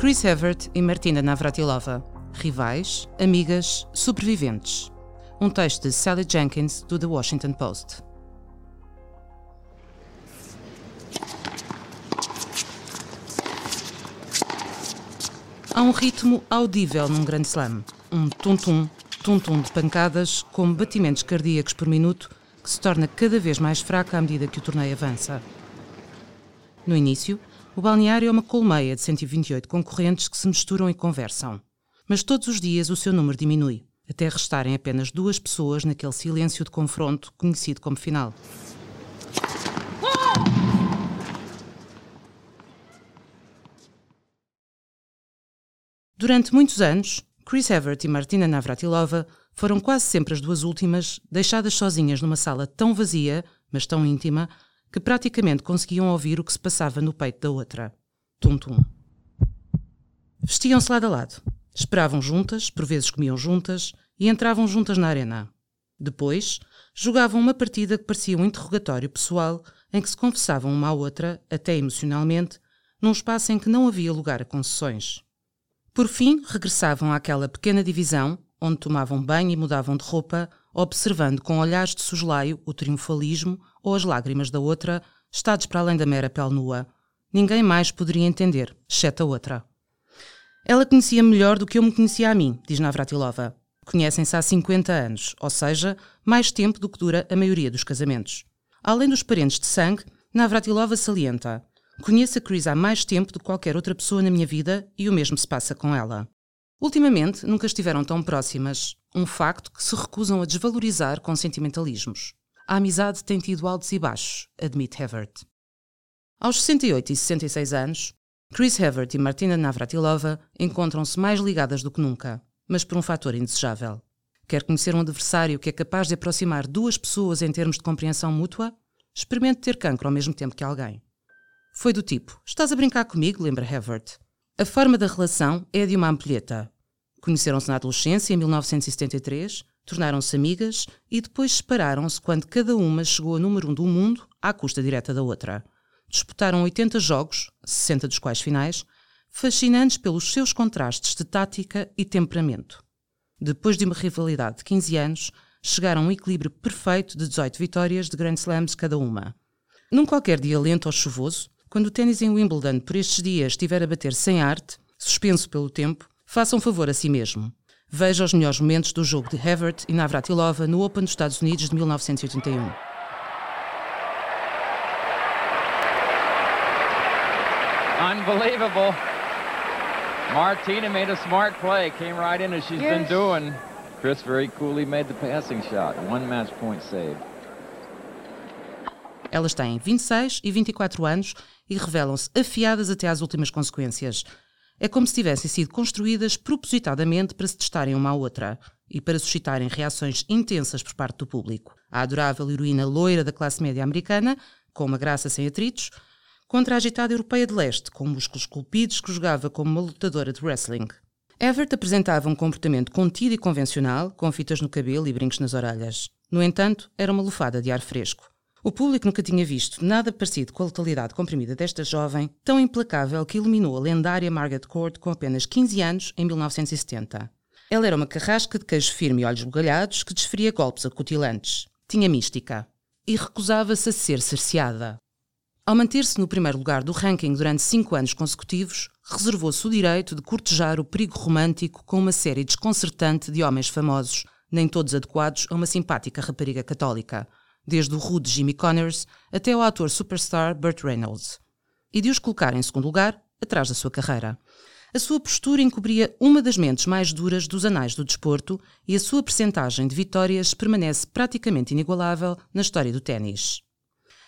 Chris Evert e Martina Navratilova. Rivais, amigas, sobreviventes. Um texto de Sally Jenkins, do The Washington Post. Há um ritmo audível num grande slam. Um tum-tum, tum-tum de pancadas, com batimentos cardíacos por minuto, que se torna cada vez mais fraco à medida que o torneio avança. No início, o balneário é uma colmeia de 128 concorrentes que se misturam e conversam. Mas todos os dias o seu número diminui, até restarem apenas duas pessoas naquele silêncio de confronto conhecido como final. Durante muitos anos, Chris Evert e Martina Navratilova foram quase sempre as duas últimas, deixadas sozinhas numa sala tão vazia, mas tão íntima, que praticamente conseguiam ouvir o que se passava no peito da outra. Tum-tum. Vestiam-se lado a lado. Esperavam juntas, por vezes comiam juntas e entravam juntas na arena. Depois, jogavam uma partida que parecia um interrogatório pessoal em que se confessavam uma à outra, até emocionalmente, num espaço em que não havia lugar a concessões. Por fim, regressavam àquela pequena divisão, onde tomavam banho e mudavam de roupa, observando com olhares de soslaio o triunfalismo ou as lágrimas da outra, estados para além da mera pele nua. Ninguém mais poderia entender, exceto a outra. Ela conhecia melhor do que eu me conhecia a mim, diz Navratilova. Conhecem-se há 50 anos, ou seja, mais tempo do que dura a maioria dos casamentos. Além dos parentes de sangue, Navratilova salienta: Conheço a Chris há mais tempo do que qualquer outra pessoa na minha vida e o mesmo se passa com ela. Ultimamente, nunca estiveram tão próximas, um facto que se recusam a desvalorizar com sentimentalismos. A amizade tem tido altos e baixos, admite Havert. Aos 68 e 66 anos, Chris Havert e Martina Navratilova encontram-se mais ligadas do que nunca, mas por um fator indesejável. Quer conhecer um adversário que é capaz de aproximar duas pessoas em termos de compreensão mútua? Experimente ter cancro ao mesmo tempo que alguém. Foi do tipo: Estás a brincar comigo? lembra Havert. A forma da relação é a de uma ampulheta. Conheceram-se na adolescência, em 1973, tornaram-se amigas e depois separaram-se quando cada uma chegou a número um do mundo à custa direta da outra. Disputaram 80 jogos, 60 dos quais finais, fascinantes pelos seus contrastes de tática e temperamento. Depois de uma rivalidade de 15 anos, chegaram a um equilíbrio perfeito de 18 vitórias de Grand Slams cada uma. Num qualquer dia lento ou chuvoso, quando o ténis em Wimbledon por estes dias estiver a bater sem arte, suspenso pelo tempo, faça um favor a si mesmo. Veja os melhores momentos do jogo de Havert e Navratilova no Open dos Estados Unidos de 1981. Unbelievable. Martina made a smart play, came right in as she's yes. been doing. Chris very coolly made the passing shot. One match point save. Elas têm 26 e 24 anos e revelam-se afiadas até às últimas consequências. É como se tivessem sido construídas propositadamente para se testarem uma à outra e para suscitarem reações intensas por parte do público. A adorável heroína loira da classe média americana, com uma graça sem atritos, contra a agitada europeia de leste, com músculos esculpidos que jogava como uma lutadora de wrestling. Everett apresentava um comportamento contido e convencional, com fitas no cabelo e brincos nas orelhas. No entanto, era uma lufada de ar fresco. O público nunca tinha visto nada parecido com a letalidade comprimida desta jovem, tão implacável que iluminou a lendária Margaret Court com apenas 15 anos em 1970. Ela era uma carrasca de queijo firme e olhos bugalhados que desferia golpes acutilantes. Tinha mística. E recusava-se a ser cerceada. Ao manter-se no primeiro lugar do ranking durante cinco anos consecutivos, reservou-se o direito de cortejar o perigo romântico com uma série desconcertante de homens famosos, nem todos adequados a uma simpática rapariga católica – desde o rude Jimmy Connors até ao ator superstar Burt Reynolds, e de os colocar em segundo lugar, atrás da sua carreira. A sua postura encobria uma das mentes mais duras dos anais do desporto e a sua percentagem de vitórias permanece praticamente inigualável na história do ténis.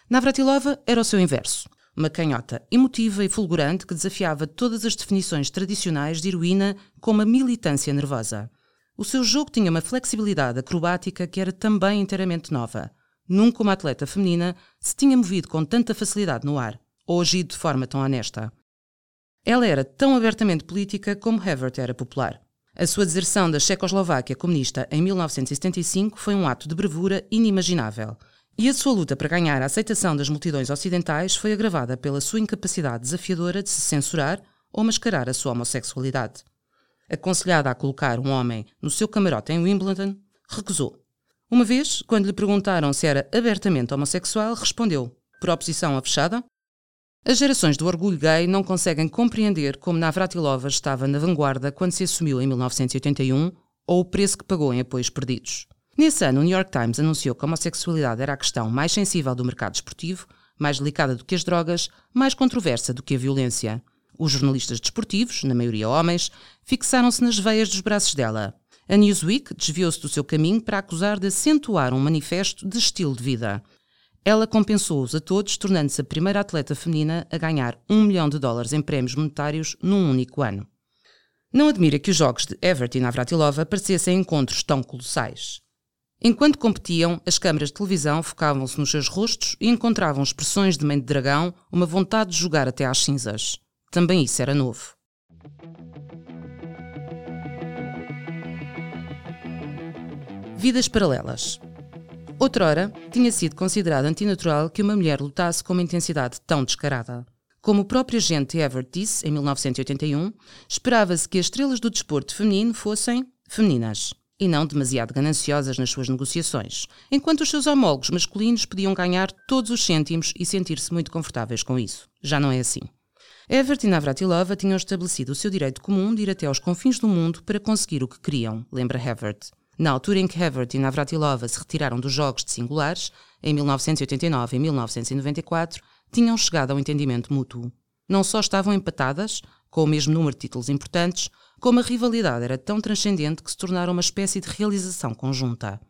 Navratilova era o seu inverso, uma canhota emotiva e fulgurante que desafiava todas as definições tradicionais de heroína com uma militância nervosa. O seu jogo tinha uma flexibilidade acrobática que era também inteiramente nova, Nunca uma atleta feminina se tinha movido com tanta facilidade no ar, ou agido de forma tão honesta. Ela era tão abertamente política como Havert era popular. A sua deserção da Checoslováquia comunista em 1975 foi um ato de bravura inimaginável, e a sua luta para ganhar a aceitação das multidões ocidentais foi agravada pela sua incapacidade desafiadora de se censurar ou mascarar a sua homossexualidade. Aconselhada a colocar um homem no seu camarote em Wimbledon, recusou. Uma vez, quando lhe perguntaram se era abertamente homossexual, respondeu: por oposição à fechada? As gerações do orgulho gay não conseguem compreender como Navratilova estava na vanguarda quando se assumiu em 1981 ou o preço que pagou em apoios perdidos. Nesse ano, o New York Times anunciou que a homossexualidade era a questão mais sensível do mercado esportivo, mais delicada do que as drogas, mais controversa do que a violência. Os jornalistas desportivos, na maioria homens, fixaram-se nas veias dos braços dela. A Newsweek desviou-se do seu caminho para acusar de acentuar um manifesto de estilo de vida. Ela compensou-os a todos, tornando-se a primeira atleta feminina a ganhar um milhão de dólares em prémios monetários num único ano. Não admira que os jogos de Everett e Navratilova parecessem encontros tão colossais. Enquanto competiam, as câmaras de televisão focavam-se nos seus rostos e encontravam expressões de mãe de dragão, uma vontade de jogar até às cinzas. Também isso era novo. Vidas paralelas. Outrora, tinha sido considerado antinatural que uma mulher lutasse com uma intensidade tão descarada. Como o próprio agente Everett disse em 1981, esperava-se que as estrelas do desporto feminino fossem femininas e não demasiado gananciosas nas suas negociações, enquanto os seus homólogos masculinos podiam ganhar todos os cêntimos e sentir-se muito confortáveis com isso. Já não é assim. Everett e Navratilova tinham estabelecido o seu direito comum de ir até aos confins do mundo para conseguir o que queriam, lembra Everett. Na altura em que Everett e Navratilova se retiraram dos jogos de singulares, em 1989 e 1994, tinham chegado ao entendimento mútuo. Não só estavam empatadas, com o mesmo número de títulos importantes, como a rivalidade era tão transcendente que se tornaram uma espécie de realização conjunta.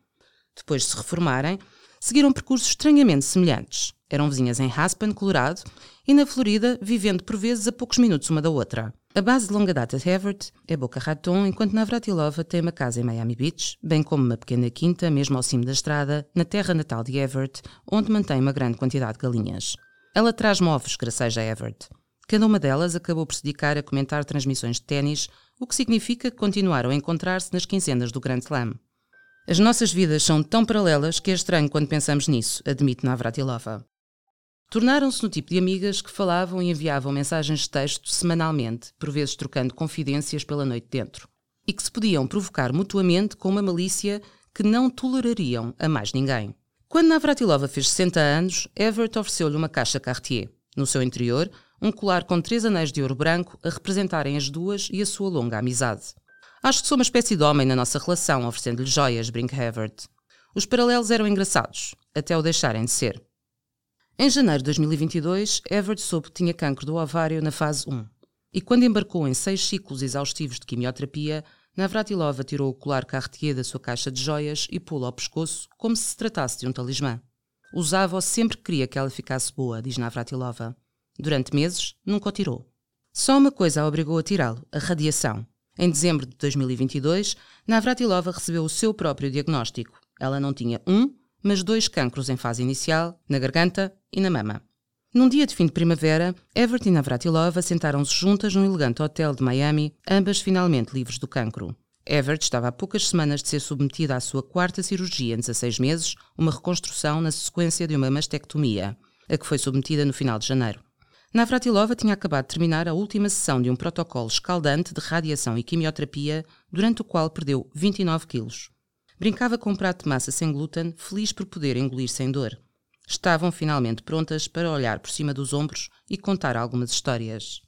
Depois de se reformarem, seguiram percursos estranhamente semelhantes. Eram vizinhas em Aspen, Colorado, e na Florida, vivendo por vezes a poucos minutos uma da outra. A base de longa data de Everett é Boca Raton, enquanto Navratilova tem uma casa em Miami Beach, bem como uma pequena quinta, mesmo ao cimo da estrada, na terra natal de Everett, onde mantém uma grande quantidade de galinhas. Ela traz móveis graceja a Everett. Cada uma delas acabou por se dedicar a comentar transmissões de ténis, o que significa que continuaram a encontrar-se nas quinzenas do Grand Slam. As nossas vidas são tão paralelas que é estranho quando pensamos nisso, admite Navratilova. Tornaram-se no tipo de amigas que falavam e enviavam mensagens de texto semanalmente, por vezes trocando confidências pela noite dentro, e que se podiam provocar mutuamente com uma malícia que não tolerariam a mais ninguém. Quando Navratilova fez 60 anos, Everett ofereceu-lhe uma caixa Cartier. No seu interior, um colar com três anéis de ouro branco a representarem as duas e a sua longa amizade. Acho que sou uma espécie de homem na nossa relação, oferecendo-lhe joias, brinca Everett. Os paralelos eram engraçados, até o deixarem de ser. Em janeiro de 2022, Everett soube que tinha cancro do ovário na fase 1. E quando embarcou em seis ciclos exaustivos de quimioterapia, Navratilova tirou o colar Cartier da sua caixa de joias e pô-lo ao pescoço como se se tratasse de um talismã. Usava-o sempre que queria que ela ficasse boa, diz Navratilova. Durante meses, nunca o tirou. Só uma coisa a obrigou a tirá-lo, a radiação. Em dezembro de 2022, Navratilova recebeu o seu próprio diagnóstico. Ela não tinha um, mas dois cancros em fase inicial, na garganta e na mama. Num dia de fim de primavera, Everett e Navratilova sentaram-se juntas num elegante hotel de Miami, ambas finalmente livres do cancro. Everett estava há poucas semanas de ser submetida à sua quarta cirurgia em 16 meses, uma reconstrução na sequência de uma mastectomia, a que foi submetida no final de janeiro. Navratilova tinha acabado de terminar a última sessão de um protocolo escaldante de radiação e quimioterapia, durante o qual perdeu 29 quilos. Brincava com um prato de massa sem glúten, feliz por poder engolir sem dor. Estavam finalmente prontas para olhar por cima dos ombros e contar algumas histórias.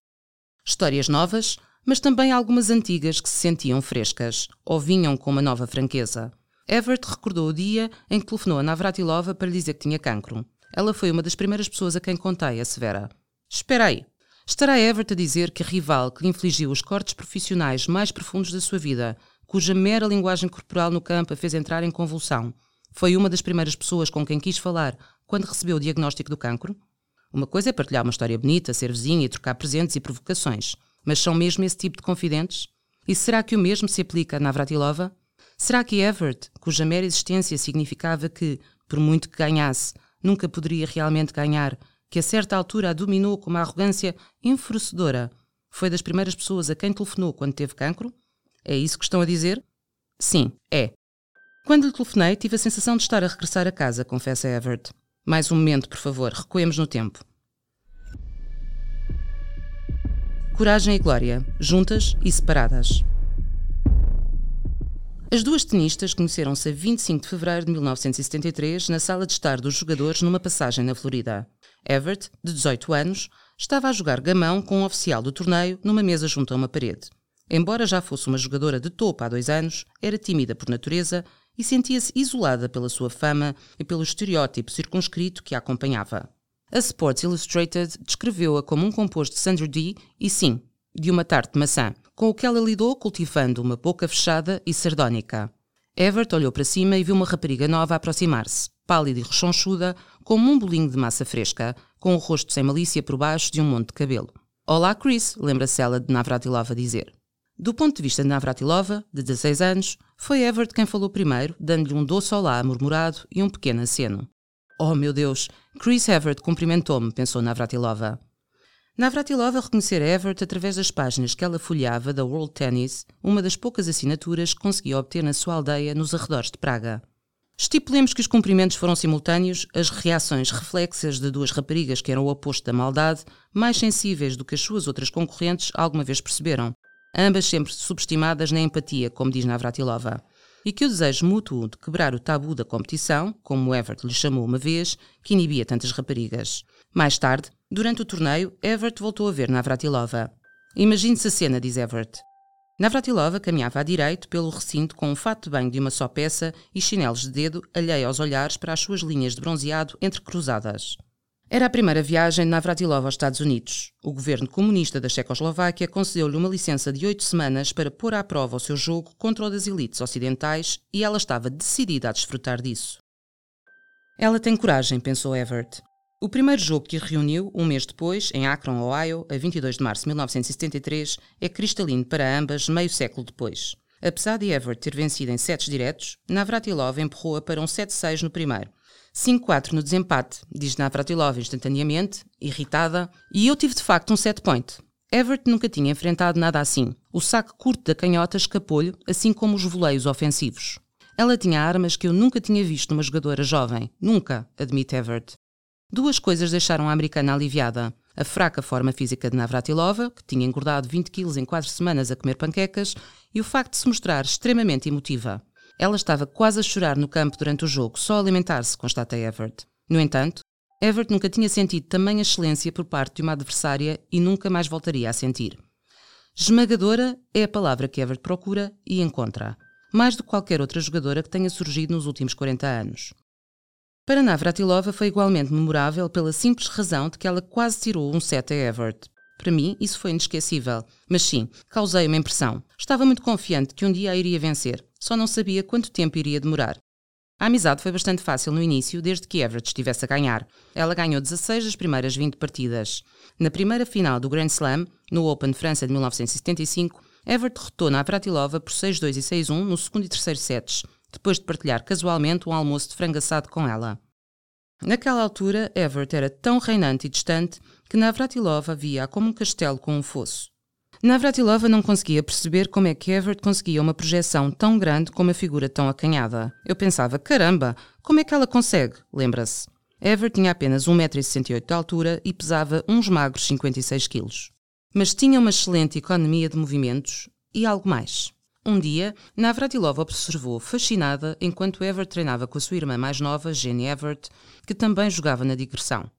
Histórias novas, mas também algumas antigas que se sentiam frescas, ou vinham com uma nova franqueza. Everett recordou o dia em que telefonou a Navratilova para lhe dizer que tinha cancro. Ela foi uma das primeiras pessoas a quem contei, a Severa. Espera aí. Estará Everett a dizer que a rival que lhe infligiu os cortes profissionais mais profundos da sua vida cuja mera linguagem corporal no campo a fez entrar em convulsão, foi uma das primeiras pessoas com quem quis falar quando recebeu o diagnóstico do cancro? Uma coisa é partilhar uma história bonita, ser vizinha e trocar presentes e provocações, mas são mesmo esse tipo de confidentes? E será que o mesmo se aplica a Navratilova? Será que Everett, cuja mera existência significava que, por muito que ganhasse, nunca poderia realmente ganhar, que a certa altura a dominou com uma arrogância enfurecedora, foi das primeiras pessoas a quem telefonou quando teve cancro? É isso que estão a dizer? Sim, é. Quando lhe telefonei, tive a sensação de estar a regressar a casa, confessa Everett. Mais um momento, por favor, recuemos no tempo. Coragem e Glória, juntas e separadas. As duas tenistas conheceram-se a 25 de fevereiro de 1973 na sala de estar dos jogadores numa passagem na Florida. Everett, de 18 anos, estava a jogar gamão com um oficial do torneio numa mesa junto a uma parede. Embora já fosse uma jogadora de topo há dois anos, era tímida por natureza e sentia-se isolada pela sua fama e pelo estereótipo circunscrito que a acompanhava. A Sports Illustrated descreveu-a como um composto de Sandra Dee e, sim, de uma tarte de maçã, com o que ela lidou cultivando uma boca fechada e sardónica. Everett olhou para cima e viu uma rapariga nova aproximar-se, pálida e rechonchuda, como um bolinho de massa fresca, com o rosto sem malícia por baixo de um monte de cabelo. Olá, Chris, lembra-se ela de Navratilova dizer. Do ponto de vista de Navratilova, de 16 anos, foi Everett quem falou primeiro, dando-lhe um doce olá murmurado e um pequeno aceno. Oh, meu Deus! Chris Everett cumprimentou-me, pensou Navratilova. Navratilova reconhecera Everett através das páginas que ela folheava da World Tennis, uma das poucas assinaturas que conseguia obter na sua aldeia nos arredores de Praga. Estipulemos que os cumprimentos foram simultâneos, as reações reflexas de duas raparigas que eram o oposto da maldade, mais sensíveis do que as suas outras concorrentes alguma vez perceberam, ambas sempre subestimadas na empatia, como diz Navratilova, e que o desejo mútuo de quebrar o tabu da competição, como Everett lhe chamou uma vez, que inibia tantas raparigas. Mais tarde, Durante o torneio, Everett voltou a ver Navratilova. Imagine-se a cena, diz Everett. Navratilova caminhava à direito pelo recinto com um fato de banho de uma só peça e chinelos de dedo alheio aos olhares para as suas linhas de bronzeado entrecruzadas. Era a primeira viagem de Navratilova aos Estados Unidos. O governo comunista da Checoslováquia concedeu-lhe uma licença de oito semanas para pôr à prova o seu jogo contra o das elites ocidentais e ela estava decidida a desfrutar disso. Ela tem coragem, pensou Everett. O primeiro jogo que reuniu, um mês depois, em Akron, Ohio, a 22 de março de 1973, é cristalino para ambas meio século depois. Apesar de Everett ter vencido em sets diretos, Navratilova empurrou-a para um 7-6 no primeiro. 5-4 no desempate, diz Navratilova instantaneamente, irritada, e eu tive de facto um set point. Everett nunca tinha enfrentado nada assim. O saque curto da canhota escapou-lhe, assim como os voleios ofensivos. Ela tinha armas que eu nunca tinha visto numa jogadora jovem. Nunca, admite Everett. Duas coisas deixaram a americana aliviada. A fraca forma física de Navratilova, que tinha engordado 20 quilos em quatro semanas a comer panquecas, e o facto de se mostrar extremamente emotiva. Ela estava quase a chorar no campo durante o jogo, só a alimentar-se, constata Everett. No entanto, Everett nunca tinha sentido tamanha excelência por parte de uma adversária e nunca mais voltaria a sentir. Esmagadora é a palavra que Everett procura e encontra, mais do que qualquer outra jogadora que tenha surgido nos últimos 40 anos. Para Navratilova foi igualmente memorável pela simples razão de que ela quase tirou um set a Everett. Para mim, isso foi inesquecível. Mas sim, causei uma impressão. Estava muito confiante que um dia a iria vencer, só não sabia quanto tempo iria demorar. A amizade foi bastante fácil no início, desde que Everett estivesse a ganhar. Ela ganhou 16 das primeiras 20 partidas. Na primeira final do Grand Slam, no Open França de 1975, Everett derrotou Navratilova por 6-2 e 6-1 no segundo e terceiro sets, depois de partilhar casualmente um almoço de frango assado com ela. Naquela altura, Everett era tão reinante e distante que Navratilova via-a como um castelo com um fosso. Navratilova não conseguia perceber como é que Everett conseguia uma projeção tão grande com uma figura tão acanhada. Eu pensava, caramba, como é que ela consegue? Lembra-se. Everett tinha apenas 1,68m de altura e pesava uns magros 56 kg. Mas tinha uma excelente economia de movimentos e algo mais. Um dia, Navratilova observou, fascinada, enquanto Everett treinava com a sua irmã mais nova, Jenny Everett, que também jogava na digressão.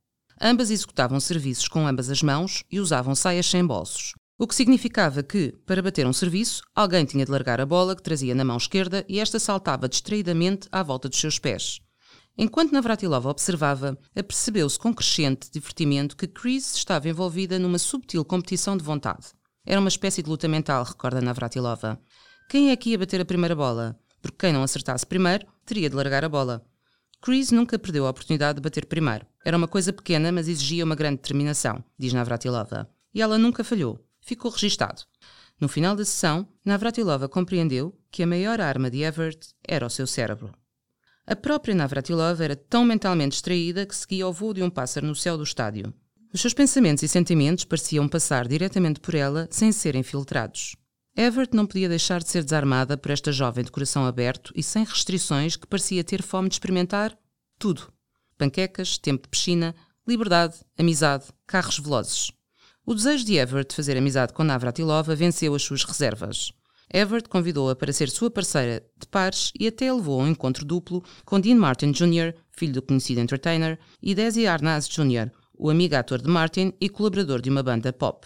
Ambas executavam serviços com ambas as mãos e usavam saias sem bolsos, o que significava que, para bater um serviço, alguém tinha de largar a bola que trazia na mão esquerda e esta saltava distraidamente à volta dos seus pés. Enquanto Navratilova observava, apercebeu-se com crescente divertimento que Chris estava envolvida numa subtil competição de vontade. Era uma espécie de luta mental, recorda Navratilova. Quem é que ia bater a primeira bola? Porque quem não acertasse primeiro teria de largar a bola. Chris nunca perdeu a oportunidade de bater primeiro. Era uma coisa pequena, mas exigia uma grande determinação, diz Navratilova. E ela nunca falhou. Ficou registado. No final da sessão, Navratilova compreendeu que a maior arma de Everett era o seu cérebro. A própria Navratilova era tão mentalmente distraída que seguia o voo de um pássaro no céu do estádio. Os seus pensamentos e sentimentos pareciam passar diretamente por ela sem serem filtrados. Everett não podia deixar de ser desarmada por esta jovem de coração aberto e sem restrições que parecia ter fome de experimentar tudo: panquecas, tempo de piscina, liberdade, amizade, carros velozes. O desejo de Everett de fazer amizade com Navratilova venceu as suas reservas. Everett convidou-a para ser sua parceira de pares e até levou a um encontro duplo com Dean Martin Jr., filho do conhecido entertainer, e Desi Arnaz Jr., o amigo ator de Martin e colaborador de uma banda pop.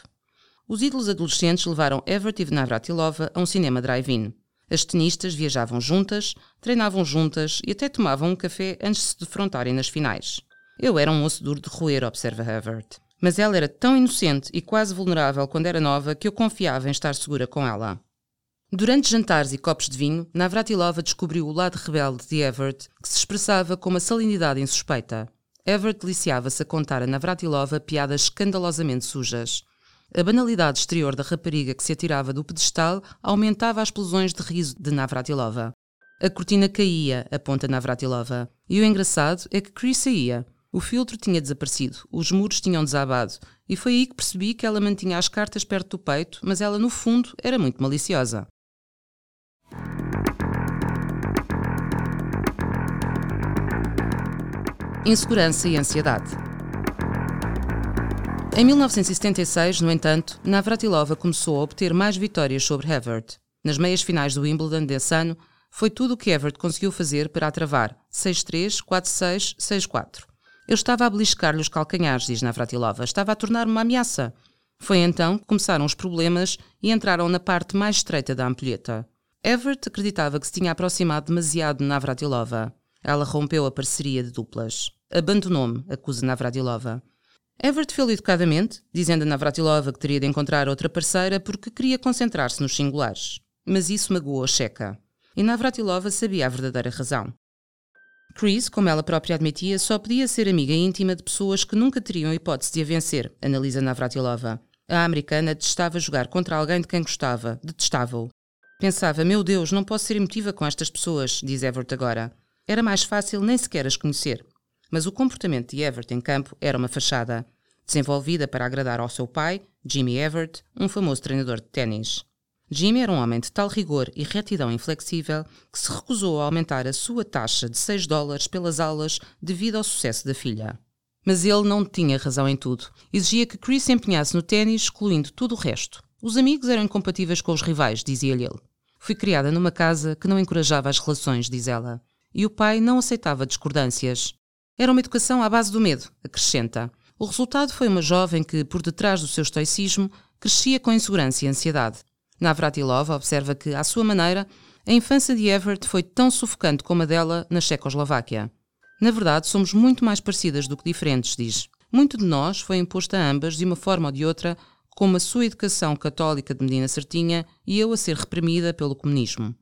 Os ídolos adolescentes levaram Everett e Navratilova a um cinema drive-in. As tenistas viajavam juntas, treinavam juntas e até tomavam um café antes de se defrontarem nas finais. Eu era um osso duro de roer, observa Everett. Mas ela era tão inocente e quase vulnerável quando era nova que eu confiava em estar segura com ela. Durante jantares e copos de vinho, Navratilova descobriu o lado rebelde de Everett, que se expressava com uma salinidade insuspeita. Everett deliciava-se a contar a Navratilova piadas escandalosamente sujas. A banalidade exterior da rapariga que se atirava do pedestal aumentava as explosões de riso de Navratilova. A cortina caía, aponta Navratilova. E o engraçado é que Chris saía. O filtro tinha desaparecido, os muros tinham desabado, e foi aí que percebi que ela mantinha as cartas perto do peito, mas ela, no fundo, era muito maliciosa. Insegurança e ansiedade. Em 1976, no entanto, Navratilova começou a obter mais vitórias sobre Everett. Nas meias finais do Wimbledon desse ano, foi tudo o que Everett conseguiu fazer para a travar 6-3, 4-6, 6-4. Eu estava a beliscar-lhe os calcanhares, diz Navratilova. Estava a tornar-me uma ameaça. Foi então que começaram os problemas e entraram na parte mais estreita da ampulheta. Everett acreditava que se tinha aproximado demasiado de Navratilova. Ela rompeu a parceria de duplas. Abandonou-me, acusa Navratilova. Everett fez educadamente, dizendo a Navratilova que teria de encontrar outra parceira porque queria concentrar-se nos singulares. Mas isso magoou a Checa. E Navratilova sabia a verdadeira razão. Chris, como ela própria admitia, só podia ser amiga íntima de pessoas que nunca teriam hipótese de a vencer, analisa Navratilova. A americana detestava jogar contra alguém de quem gostava, detestava-o. Pensava, meu Deus, não posso ser emotiva com estas pessoas, diz Everett agora. Era mais fácil nem sequer as conhecer. Mas o comportamento de Everett em campo era uma fachada, desenvolvida para agradar ao seu pai, Jimmy Everett, um famoso treinador de ténis. Jimmy era um homem de tal rigor e retidão inflexível que se recusou a aumentar a sua taxa de 6 dólares pelas aulas devido ao sucesso da filha. Mas ele não tinha razão em tudo. Exigia que Chris se empenhasse no ténis, excluindo tudo o resto. Os amigos eram incompatíveis com os rivais, dizia-lhe ele. Fui criada numa casa que não encorajava as relações, diz ela e o pai não aceitava discordâncias. Era uma educação à base do medo, acrescenta. O resultado foi uma jovem que, por detrás do seu estoicismo, crescia com insegurança e ansiedade. Navratilova observa que, à sua maneira, a infância de Everett foi tão sufocante como a dela na Checoslováquia. Na verdade, somos muito mais parecidas do que diferentes, diz. Muito de nós foi imposto a ambas, de uma forma ou de outra, como a sua educação católica de Medina Certinha e eu a ser reprimida pelo comunismo.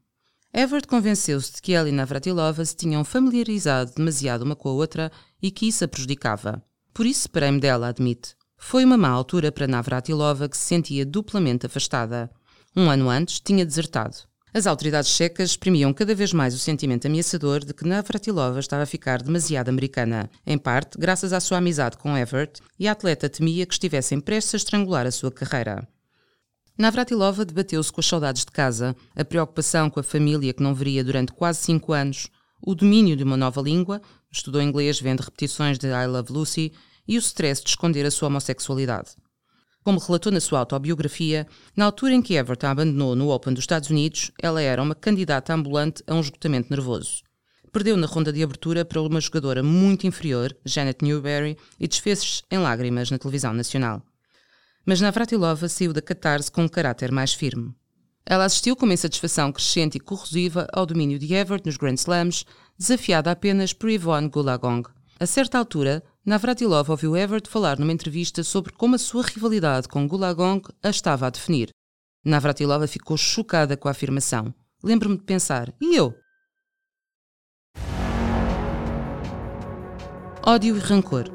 Everett convenceu-se de que ela e Navratilova se tinham familiarizado demasiado uma com a outra e que isso a prejudicava. Por isso separei-me dela, admite. Foi uma má altura para Navratilova que se sentia duplamente afastada. Um ano antes tinha desertado. As autoridades checas exprimiam cada vez mais o sentimento ameaçador de que Navratilova estava a ficar demasiado americana, em parte graças à sua amizade com Everett, e a atleta temia que estivessem prestes a estrangular a sua carreira. Navratilova debateu-se com as saudades de casa, a preocupação com a família que não veria durante quase cinco anos, o domínio de uma nova língua, estudou inglês vendo repetições de I Love Lucy, e o stress de esconder a sua homossexualidade. Como relatou na sua autobiografia, na altura em que Everton abandonou no Open dos Estados Unidos, ela era uma candidata ambulante a um esgotamento nervoso. Perdeu na ronda de abertura para uma jogadora muito inferior, Janet Newberry, e desfez-se em lágrimas na televisão nacional mas Navratilova saiu da catarse com um caráter mais firme. Ela assistiu com uma insatisfação crescente e corrosiva ao domínio de Everett nos Grand Slams, desafiada apenas por Yvonne Gulagong. A certa altura, Navratilova ouviu Everett falar numa entrevista sobre como a sua rivalidade com Gulagong a estava a definir. Navratilova ficou chocada com a afirmação. Lembro-me de pensar, e eu? Ódio e rancor.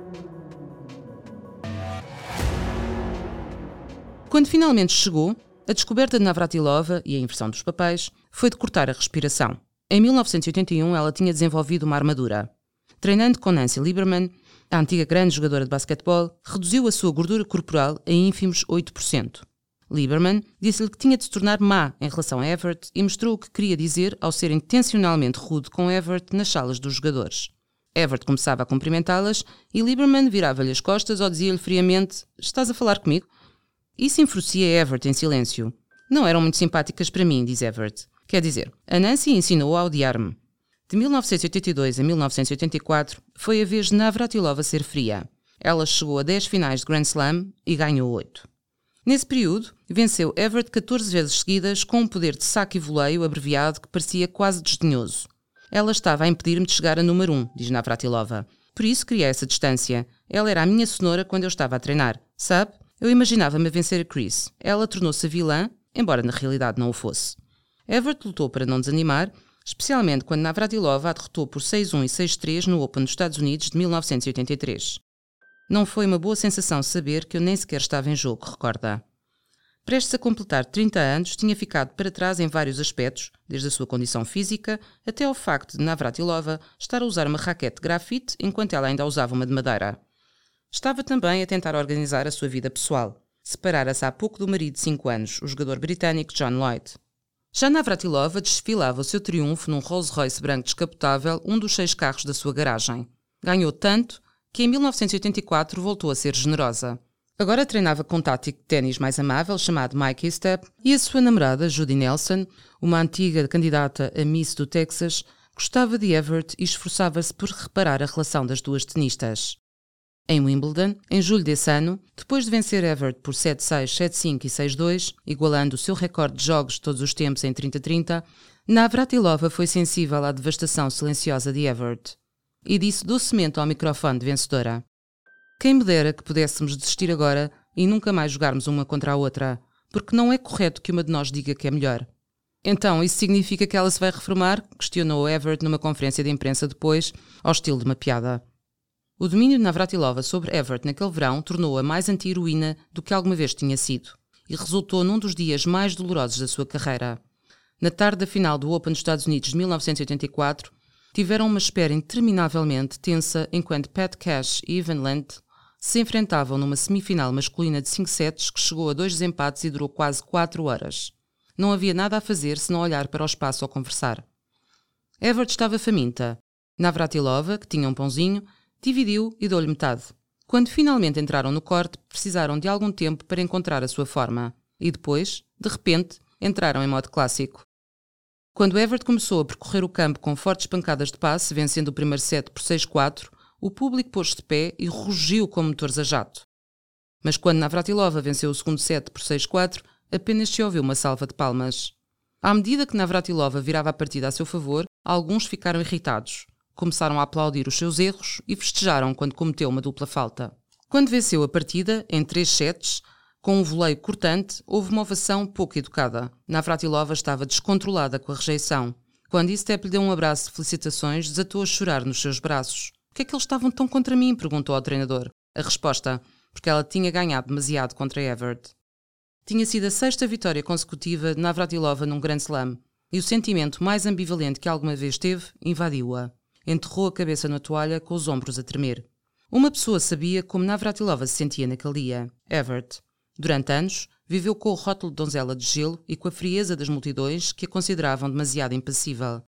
Quando finalmente chegou, a descoberta de Navratilova e a inversão dos papéis foi de cortar a respiração. Em 1981, ela tinha desenvolvido uma armadura. Treinando com Nancy Lieberman, a antiga grande jogadora de basquetebol, reduziu a sua gordura corporal a ínfimos 8%. Lieberman disse-lhe que tinha de se tornar má em relação a Everett e mostrou o que queria dizer ao ser intencionalmente rude com Everett nas salas dos jogadores. Everett começava a cumprimentá-las e Lieberman virava-lhe as costas ou dizia-lhe friamente: Estás a falar comigo? Isso enfurecia Everett em silêncio. Não eram muito simpáticas para mim, diz Everett. Quer dizer, a Nancy ensinou a odiar-me. De 1982 a 1984 foi a vez de Navratilova ser fria. Ela chegou a 10 finais de Grand Slam e ganhou 8. Nesse período, venceu Everett 14 vezes seguidas com um poder de saque e voleio abreviado que parecia quase desdenhoso. Ela estava a impedir-me de chegar a número 1, diz Navratilova. Por isso criei essa distância. Ela era a minha cenoura quando eu estava a treinar. Sabe? Eu imaginava-me a vencer a Chris. Ela tornou-se vilã, embora na realidade não o fosse. Everett lutou para não desanimar, especialmente quando Navratilova a derrotou por 6-1 e 6-3 no Open dos Estados Unidos de 1983. Não foi uma boa sensação saber que eu nem sequer estava em jogo, recorda. Prestes a completar 30 anos, tinha ficado para trás em vários aspectos, desde a sua condição física até ao facto de Navratilova estar a usar uma raquete de grafite enquanto ela ainda usava uma de madeira. Estava também a tentar organizar a sua vida pessoal. Separara-se há pouco do marido de 5 anos, o jogador britânico John Lloyd. Já Navratilova desfilava o seu triunfo num Rolls-Royce branco descapotável, um dos seis carros da sua garagem. Ganhou tanto que em 1984 voltou a ser generosa. Agora treinava com um tático de ténis mais amável chamado Mike Estep e a sua namorada, Judy Nelson, uma antiga candidata a Miss do Texas, gostava de Everett e esforçava-se por reparar a relação das duas tenistas. Em Wimbledon, em julho desse ano, depois de vencer Everett por 7-6, 7-5 e 6-2, igualando o seu recorde de jogos de todos os tempos em 30-30, Navratilova foi sensível à devastação silenciosa de Everett e disse docemente ao microfone de vencedora: quem me dera que pudéssemos desistir agora e nunca mais jogarmos uma contra a outra, porque não é correto que uma de nós diga que é melhor. Então, isso significa que ela se vai reformar? Questionou Everett numa conferência de imprensa depois, ao estilo de uma piada. O domínio de Navratilova sobre Everett naquele verão tornou-a mais anti-heroína do que alguma vez tinha sido, e resultou num dos dias mais dolorosos da sua carreira. Na tarde da final do Open dos Estados Unidos de 1984, tiveram uma espera interminavelmente tensa enquanto Pat Cash e Evan Lent se enfrentavam numa semifinal masculina de 5 sets que chegou a dois desempates e durou quase 4 horas. Não havia nada a fazer senão olhar para o espaço ou conversar. Everett estava faminta. Navratilova, que tinha um pãozinho, dividiu e deu-lhe metade. Quando finalmente entraram no corte, precisaram de algum tempo para encontrar a sua forma. E depois, de repente, entraram em modo clássico. Quando Everett começou a percorrer o campo com fortes pancadas de passe, vencendo o primeiro set por 6-4, o público pôs-se de pé e rugiu como motores a jato. Mas quando Navratilova venceu o segundo set por 6-4, apenas se ouviu uma salva de palmas. À medida que Navratilova virava a partida a seu favor, alguns ficaram irritados. Começaram a aplaudir os seus erros e festejaram quando cometeu uma dupla falta. Quando venceu a partida, em três sets, com um voleio cortante, houve uma ovação pouco educada. Navratilova estava descontrolada com a rejeição. Quando Istep lhe deu um abraço de felicitações, desatou a chorar nos seus braços. Por que é que eles estavam tão contra mim? perguntou ao treinador. A resposta: porque ela tinha ganhado demasiado contra Everett. Tinha sido a sexta vitória consecutiva de Navratilova num Grand Slam, e o sentimento mais ambivalente que alguma vez teve invadiu-a. Enterrou a cabeça na toalha com os ombros a tremer. Uma pessoa sabia como Navratilova se sentia naquele dia, Everett. Durante anos, viveu com o rótulo de donzela de gelo e com a frieza das multidões que a consideravam demasiado impassível.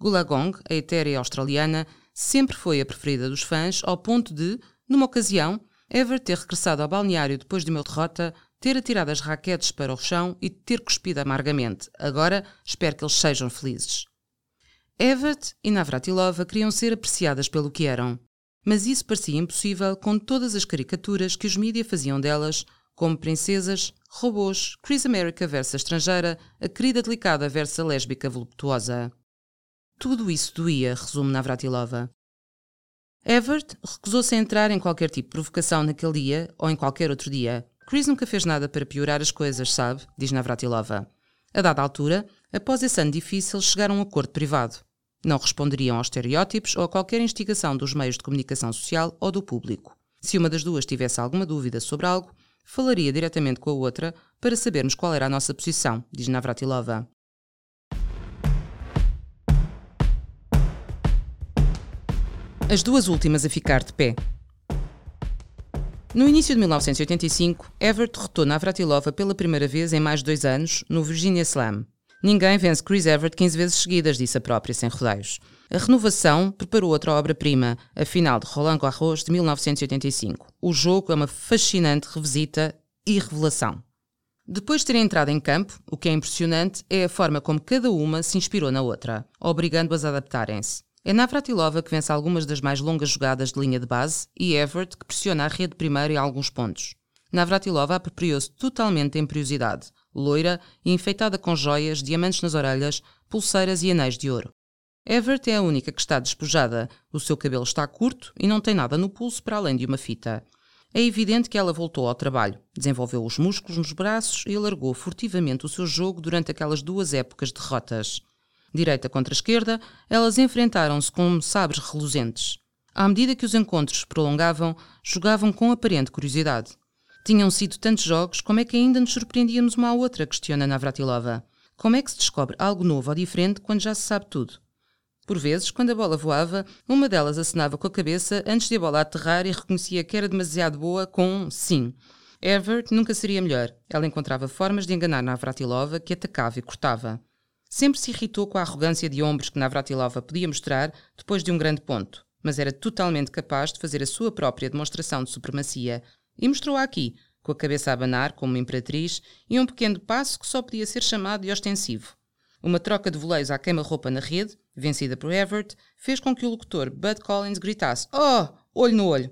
Gulagong, a etérea australiana, sempre foi a preferida dos fãs, ao ponto de, numa ocasião, Ever ter regressado ao balneário depois de uma derrota, ter atirado as raquetes para o chão e ter cuspido amargamente. Agora espero que eles sejam felizes. Everett e Navratilova queriam ser apreciadas pelo que eram, mas isso parecia impossível com todas as caricaturas que os mídia faziam delas, como princesas, robôs, Chris America versus estrangeira, a querida delicada versus a lésbica voluptuosa. Tudo isso doía, resume Navratilova. Everett recusou-se a entrar em qualquer tipo de provocação naquele dia ou em qualquer outro dia. Chris nunca fez nada para piorar as coisas, sabe? Diz Navratilova. A dada altura, após esse ano difícil, chegaram a um acordo privado. Não responderiam aos estereótipos ou a qualquer instigação dos meios de comunicação social ou do público. Se uma das duas tivesse alguma dúvida sobre algo, falaria diretamente com a outra para sabermos qual era a nossa posição, diz Navratilova. as duas últimas a ficar de pé. No início de 1985, Everett derrotou Navratilova pela primeira vez em mais de dois anos no Virginia Slam. Ninguém vence Chris Everett 15 vezes seguidas, disse a própria, sem rodeios. A renovação preparou outra obra-prima, a final de Roland Garros de 1985. O jogo é uma fascinante revisita e revelação. Depois de terem entrado em campo, o que é impressionante é a forma como cada uma se inspirou na outra, obrigando-as a adaptarem-se. É Navratilova que vence algumas das mais longas jogadas de linha de base e Everett que pressiona a rede primeiro em alguns pontos. Navratilova apropriou-se totalmente da imperiosidade, loira e enfeitada com joias, diamantes nas orelhas, pulseiras e anéis de ouro. Everett é a única que está despojada, o seu cabelo está curto e não tem nada no pulso para além de uma fita. É evidente que ela voltou ao trabalho, desenvolveu os músculos nos braços e alargou furtivamente o seu jogo durante aquelas duas épocas de derrotas direita contra esquerda, elas enfrentaram-se com sabres reluzentes. À medida que os encontros se prolongavam, jogavam com aparente curiosidade. Tinham sido tantos jogos, como é que ainda nos surpreendíamos uma à outra? questiona Navratilova. Como é que se descobre algo novo ou diferente quando já se sabe tudo? Por vezes, quando a bola voava, uma delas acenava com a cabeça antes de a bola aterrar e reconhecia que era demasiado boa com um sim. Evert nunca seria melhor. Ela encontrava formas de enganar Navratilova, que atacava e cortava. Sempre se irritou com a arrogância de ombros que Navratilova podia mostrar depois de um grande ponto, mas era totalmente capaz de fazer a sua própria demonstração de supremacia. E mostrou-a aqui, com a cabeça a abanar como uma imperatriz e um pequeno passo que só podia ser chamado de ostensivo. Uma troca de voleios à queima-roupa na rede, vencida por Everett, fez com que o locutor Bud Collins gritasse Oh! Olho no olho!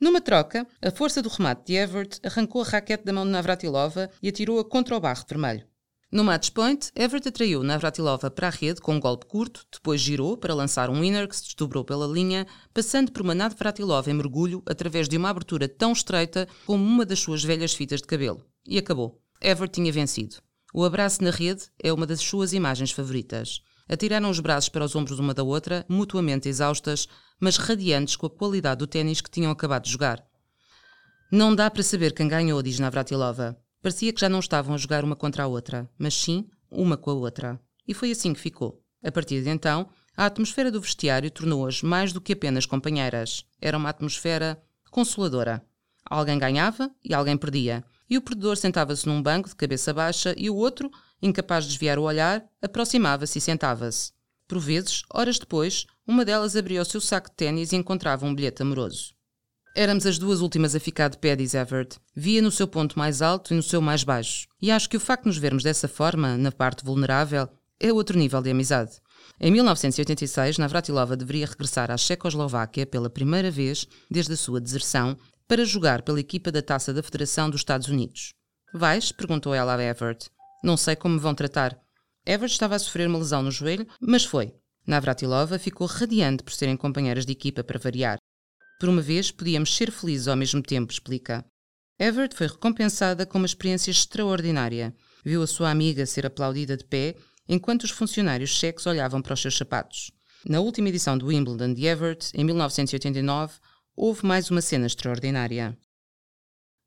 Numa troca, a força do remate de Everett arrancou a raquete da mão de Navratilova e atirou-a contra o barro vermelho. No match point, Everett atraiu Navratilova para a rede com um golpe curto, depois girou para lançar um winner que se desdobrou pela linha, passando por uma Navratilova em mergulho através de uma abertura tão estreita como uma das suas velhas fitas de cabelo. E acabou. Everett tinha vencido. O abraço na rede é uma das suas imagens favoritas. Atiraram os braços para os ombros uma da outra, mutuamente exaustas, mas radiantes com a qualidade do ténis que tinham acabado de jogar. Não dá para saber quem ganhou, diz Navratilova. Parecia que já não estavam a jogar uma contra a outra, mas sim uma com a outra. E foi assim que ficou. A partir de então, a atmosfera do vestiário tornou-as mais do que apenas companheiras. Era uma atmosfera consoladora. Alguém ganhava e alguém perdia. E o perdedor sentava-se num banco de cabeça baixa e o outro, incapaz de desviar o olhar, aproximava-se e sentava-se. Por vezes, horas depois, uma delas abria o seu saco de ténis e encontrava um bilhete amoroso. Éramos as duas últimas a ficar de pé, diz Everett. Via no seu ponto mais alto e no seu mais baixo. E acho que o facto de nos vermos dessa forma, na parte vulnerável, é outro nível de amizade. Em 1986, Navratilova deveria regressar à Checoslováquia pela primeira vez desde a sua deserção para jogar pela equipa da Taça da Federação dos Estados Unidos. Vais? perguntou ela a Everett. Não sei como me vão tratar. Everett estava a sofrer uma lesão no joelho, mas foi. Navratilova ficou radiante por serem companheiras de equipa para variar. Por uma vez, podíamos ser felizes ao mesmo tempo, explica. Everett foi recompensada com uma experiência extraordinária. Viu a sua amiga ser aplaudida de pé enquanto os funcionários cheques olhavam para os seus sapatos. Na última edição do Wimbledon de Everett, em 1989, houve mais uma cena extraordinária.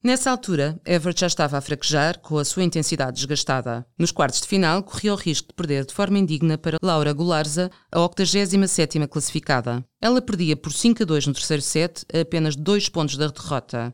Nessa altura, Everett já estava a fraquejar com a sua intensidade desgastada. Nos quartos de final, corria o risco de perder de forma indigna para Laura Gularza, a 87ª classificada. Ela perdia por 5 a 2 no terceiro set, a apenas dois pontos da derrota.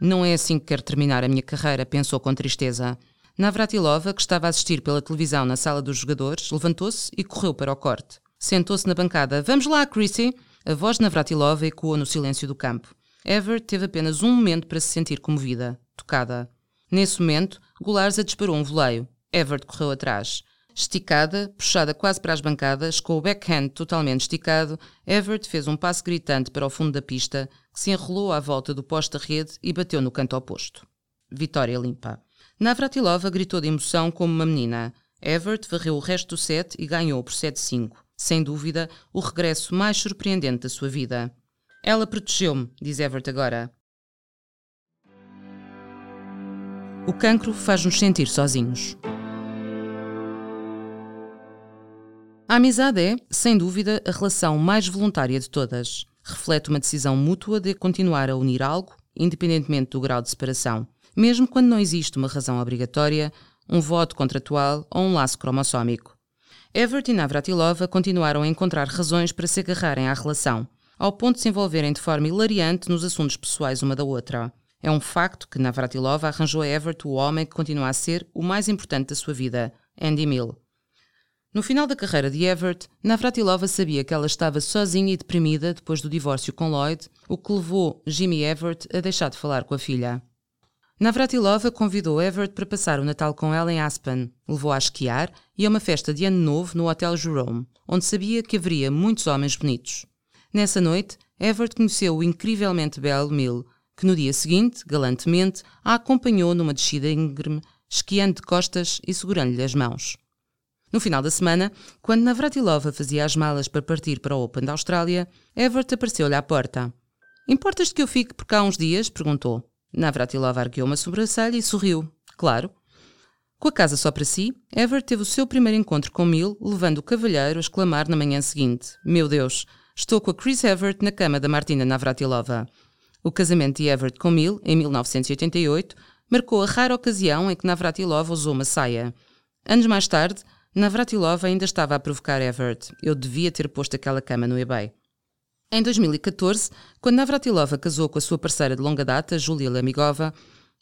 Não é assim que quero terminar a minha carreira, pensou com tristeza. Navratilova, que estava a assistir pela televisão na sala dos jogadores, levantou-se e correu para o corte. Sentou-se na bancada. Vamos lá, Chrissy! A voz de Navratilova ecoou no silêncio do campo. Ever teve apenas um momento para se sentir comovida, tocada. Nesse momento, Gularza disparou um voleio. Everett correu atrás. Esticada, puxada quase para as bancadas, com o backhand totalmente esticado, Everett fez um passo gritante para o fundo da pista, que se enrolou à volta do poste da rede e bateu no canto oposto. Vitória limpa. Navratilova gritou de emoção como uma menina. Everett varreu o resto do set e ganhou por 7-5. Sem dúvida, o regresso mais surpreendente da sua vida. Ela protegeu-me, diz Everett agora. O cancro faz-nos sentir sozinhos. A amizade é, sem dúvida, a relação mais voluntária de todas. Reflete uma decisão mútua de continuar a unir algo, independentemente do grau de separação, mesmo quando não existe uma razão obrigatória, um voto contratual ou um laço cromossómico. Everett e Navratilova continuaram a encontrar razões para se agarrarem à relação, ao ponto de se envolverem de forma hilariante nos assuntos pessoais uma da outra. É um facto que Navratilova arranjou a Everett o homem que continua a ser o mais importante da sua vida, Andy Mill. No final da carreira de Everett, Navratilova sabia que ela estava sozinha e deprimida depois do divórcio com Lloyd, o que levou Jimmy Everett a deixar de falar com a filha. Navratilova convidou Everett para passar o Natal com ela em Aspen, levou a esquiar e a uma festa de Ano Novo no Hotel Jerome, onde sabia que haveria muitos homens bonitos. Nessa noite, Everett conheceu o incrivelmente belo Mill, que no dia seguinte, galantemente, a acompanhou numa descida íngreme, esquiando de costas e segurando-lhe as mãos. No final da semana, quando Navratilova fazia as malas para partir para o Open da Austrália, Everett apareceu-lhe à porta. Importas que eu fique por cá uns dias? perguntou. Navratilova arqueou uma sobrancelha e sorriu. Claro. Com a casa só para si, Everett teve o seu primeiro encontro com Mill, levando o cavalheiro a exclamar na manhã seguinte: Meu Deus, estou com a Chris Everett na cama da Martina Navratilova. O casamento de Everett com Mill, em 1988, marcou a rara ocasião em que Navratilova usou uma saia. Anos mais tarde, Navratilova ainda estava a provocar Everett. Eu devia ter posto aquela cama no eBay. Em 2014, quando Navratilova casou com a sua parceira de longa data, Julia Lamigova,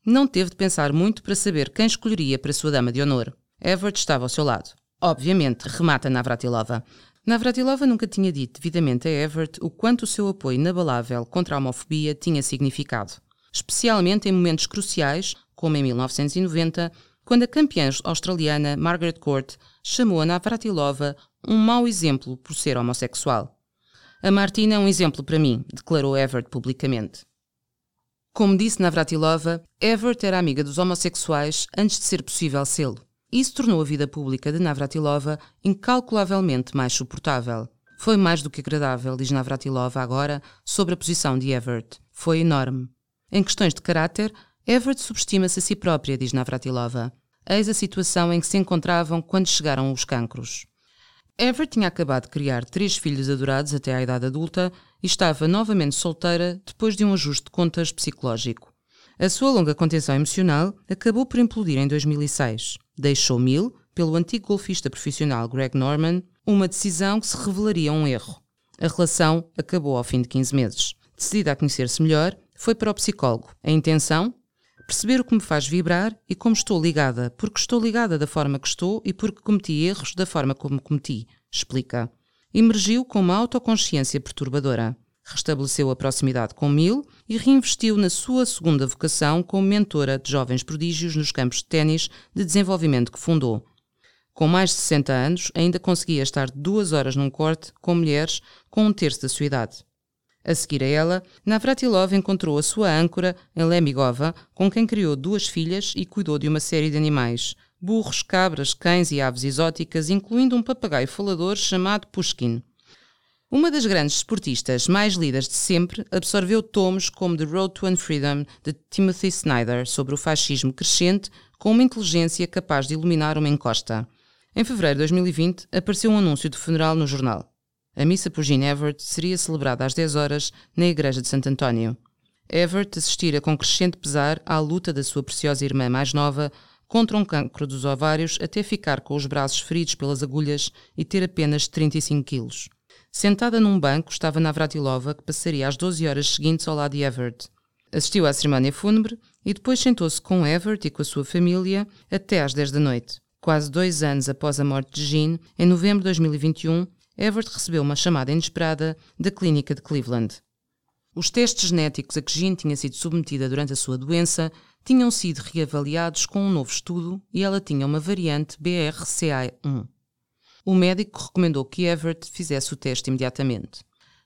não teve de pensar muito para saber quem escolheria para sua dama de honor. Everett estava ao seu lado. Obviamente, remata Navratilova. Navratilova nunca tinha dito devidamente a Everett o quanto o seu apoio inabalável contra a homofobia tinha significado. Especialmente em momentos cruciais, como em 1990, quando a campeã australiana Margaret Court chamou a Navratilova um mau exemplo por ser homossexual. A Martina é um exemplo para mim, declarou Everett publicamente. Como disse Navratilova, Everett era amiga dos homossexuais antes de ser possível sê-lo. Isso tornou a vida pública de Navratilova incalculavelmente mais suportável. Foi mais do que agradável, diz Navratilova agora, sobre a posição de Everett. Foi enorme. Em questões de caráter, Everett subestima-se a si própria, diz Navratilova. Eis a situação em que se encontravam quando chegaram os cancros. Ever tinha acabado de criar três filhos adorados até à idade adulta e estava novamente solteira depois de um ajuste de contas psicológico. A sua longa contenção emocional acabou por implodir em 2006. Deixou Mill, pelo antigo golfista profissional Greg Norman, uma decisão que se revelaria um erro. A relação acabou ao fim de 15 meses. Decidida a conhecer-se melhor, foi para o psicólogo. A intenção? Perceber o que me faz vibrar e como estou ligada, porque estou ligada da forma que estou e porque cometi erros da forma como cometi, explica. Emergiu com uma autoconsciência perturbadora. Restabeleceu a proximidade com Mill e reinvestiu na sua segunda vocação como mentora de jovens prodígios nos campos de ténis de desenvolvimento que fundou. Com mais de 60 anos, ainda conseguia estar duas horas num corte com mulheres com um terço da sua idade. A seguir a ela, Navratilov encontrou a sua âncora em Lemigova, com quem criou duas filhas e cuidou de uma série de animais, burros, cabras, cães e aves exóticas, incluindo um papagaio falador chamado Pushkin. Uma das grandes esportistas mais lidas de sempre absorveu tomos como The Road to Unfreedom de Timothy Snyder sobre o fascismo crescente com uma inteligência capaz de iluminar uma encosta. Em fevereiro de 2020 apareceu um anúncio de funeral no jornal. A missa por Jean Everett seria celebrada às 10 horas na igreja de Santo António. Everett assistira com crescente pesar à luta da sua preciosa irmã mais nova contra um cancro dos ovários até ficar com os braços feridos pelas agulhas e ter apenas 35 quilos. Sentada num banco estava Navratilova, que passaria as 12 horas seguintes ao lado de Everett. Assistiu à cerimónia fúnebre e depois sentou-se com Everett e com a sua família até às 10 da noite. Quase dois anos após a morte de Jean, em novembro de 2021, Everett recebeu uma chamada inesperada da clínica de Cleveland. Os testes genéticos a que Jean tinha sido submetida durante a sua doença tinham sido reavaliados com um novo estudo e ela tinha uma variante BRCA1. O médico recomendou que Everett fizesse o teste imediatamente.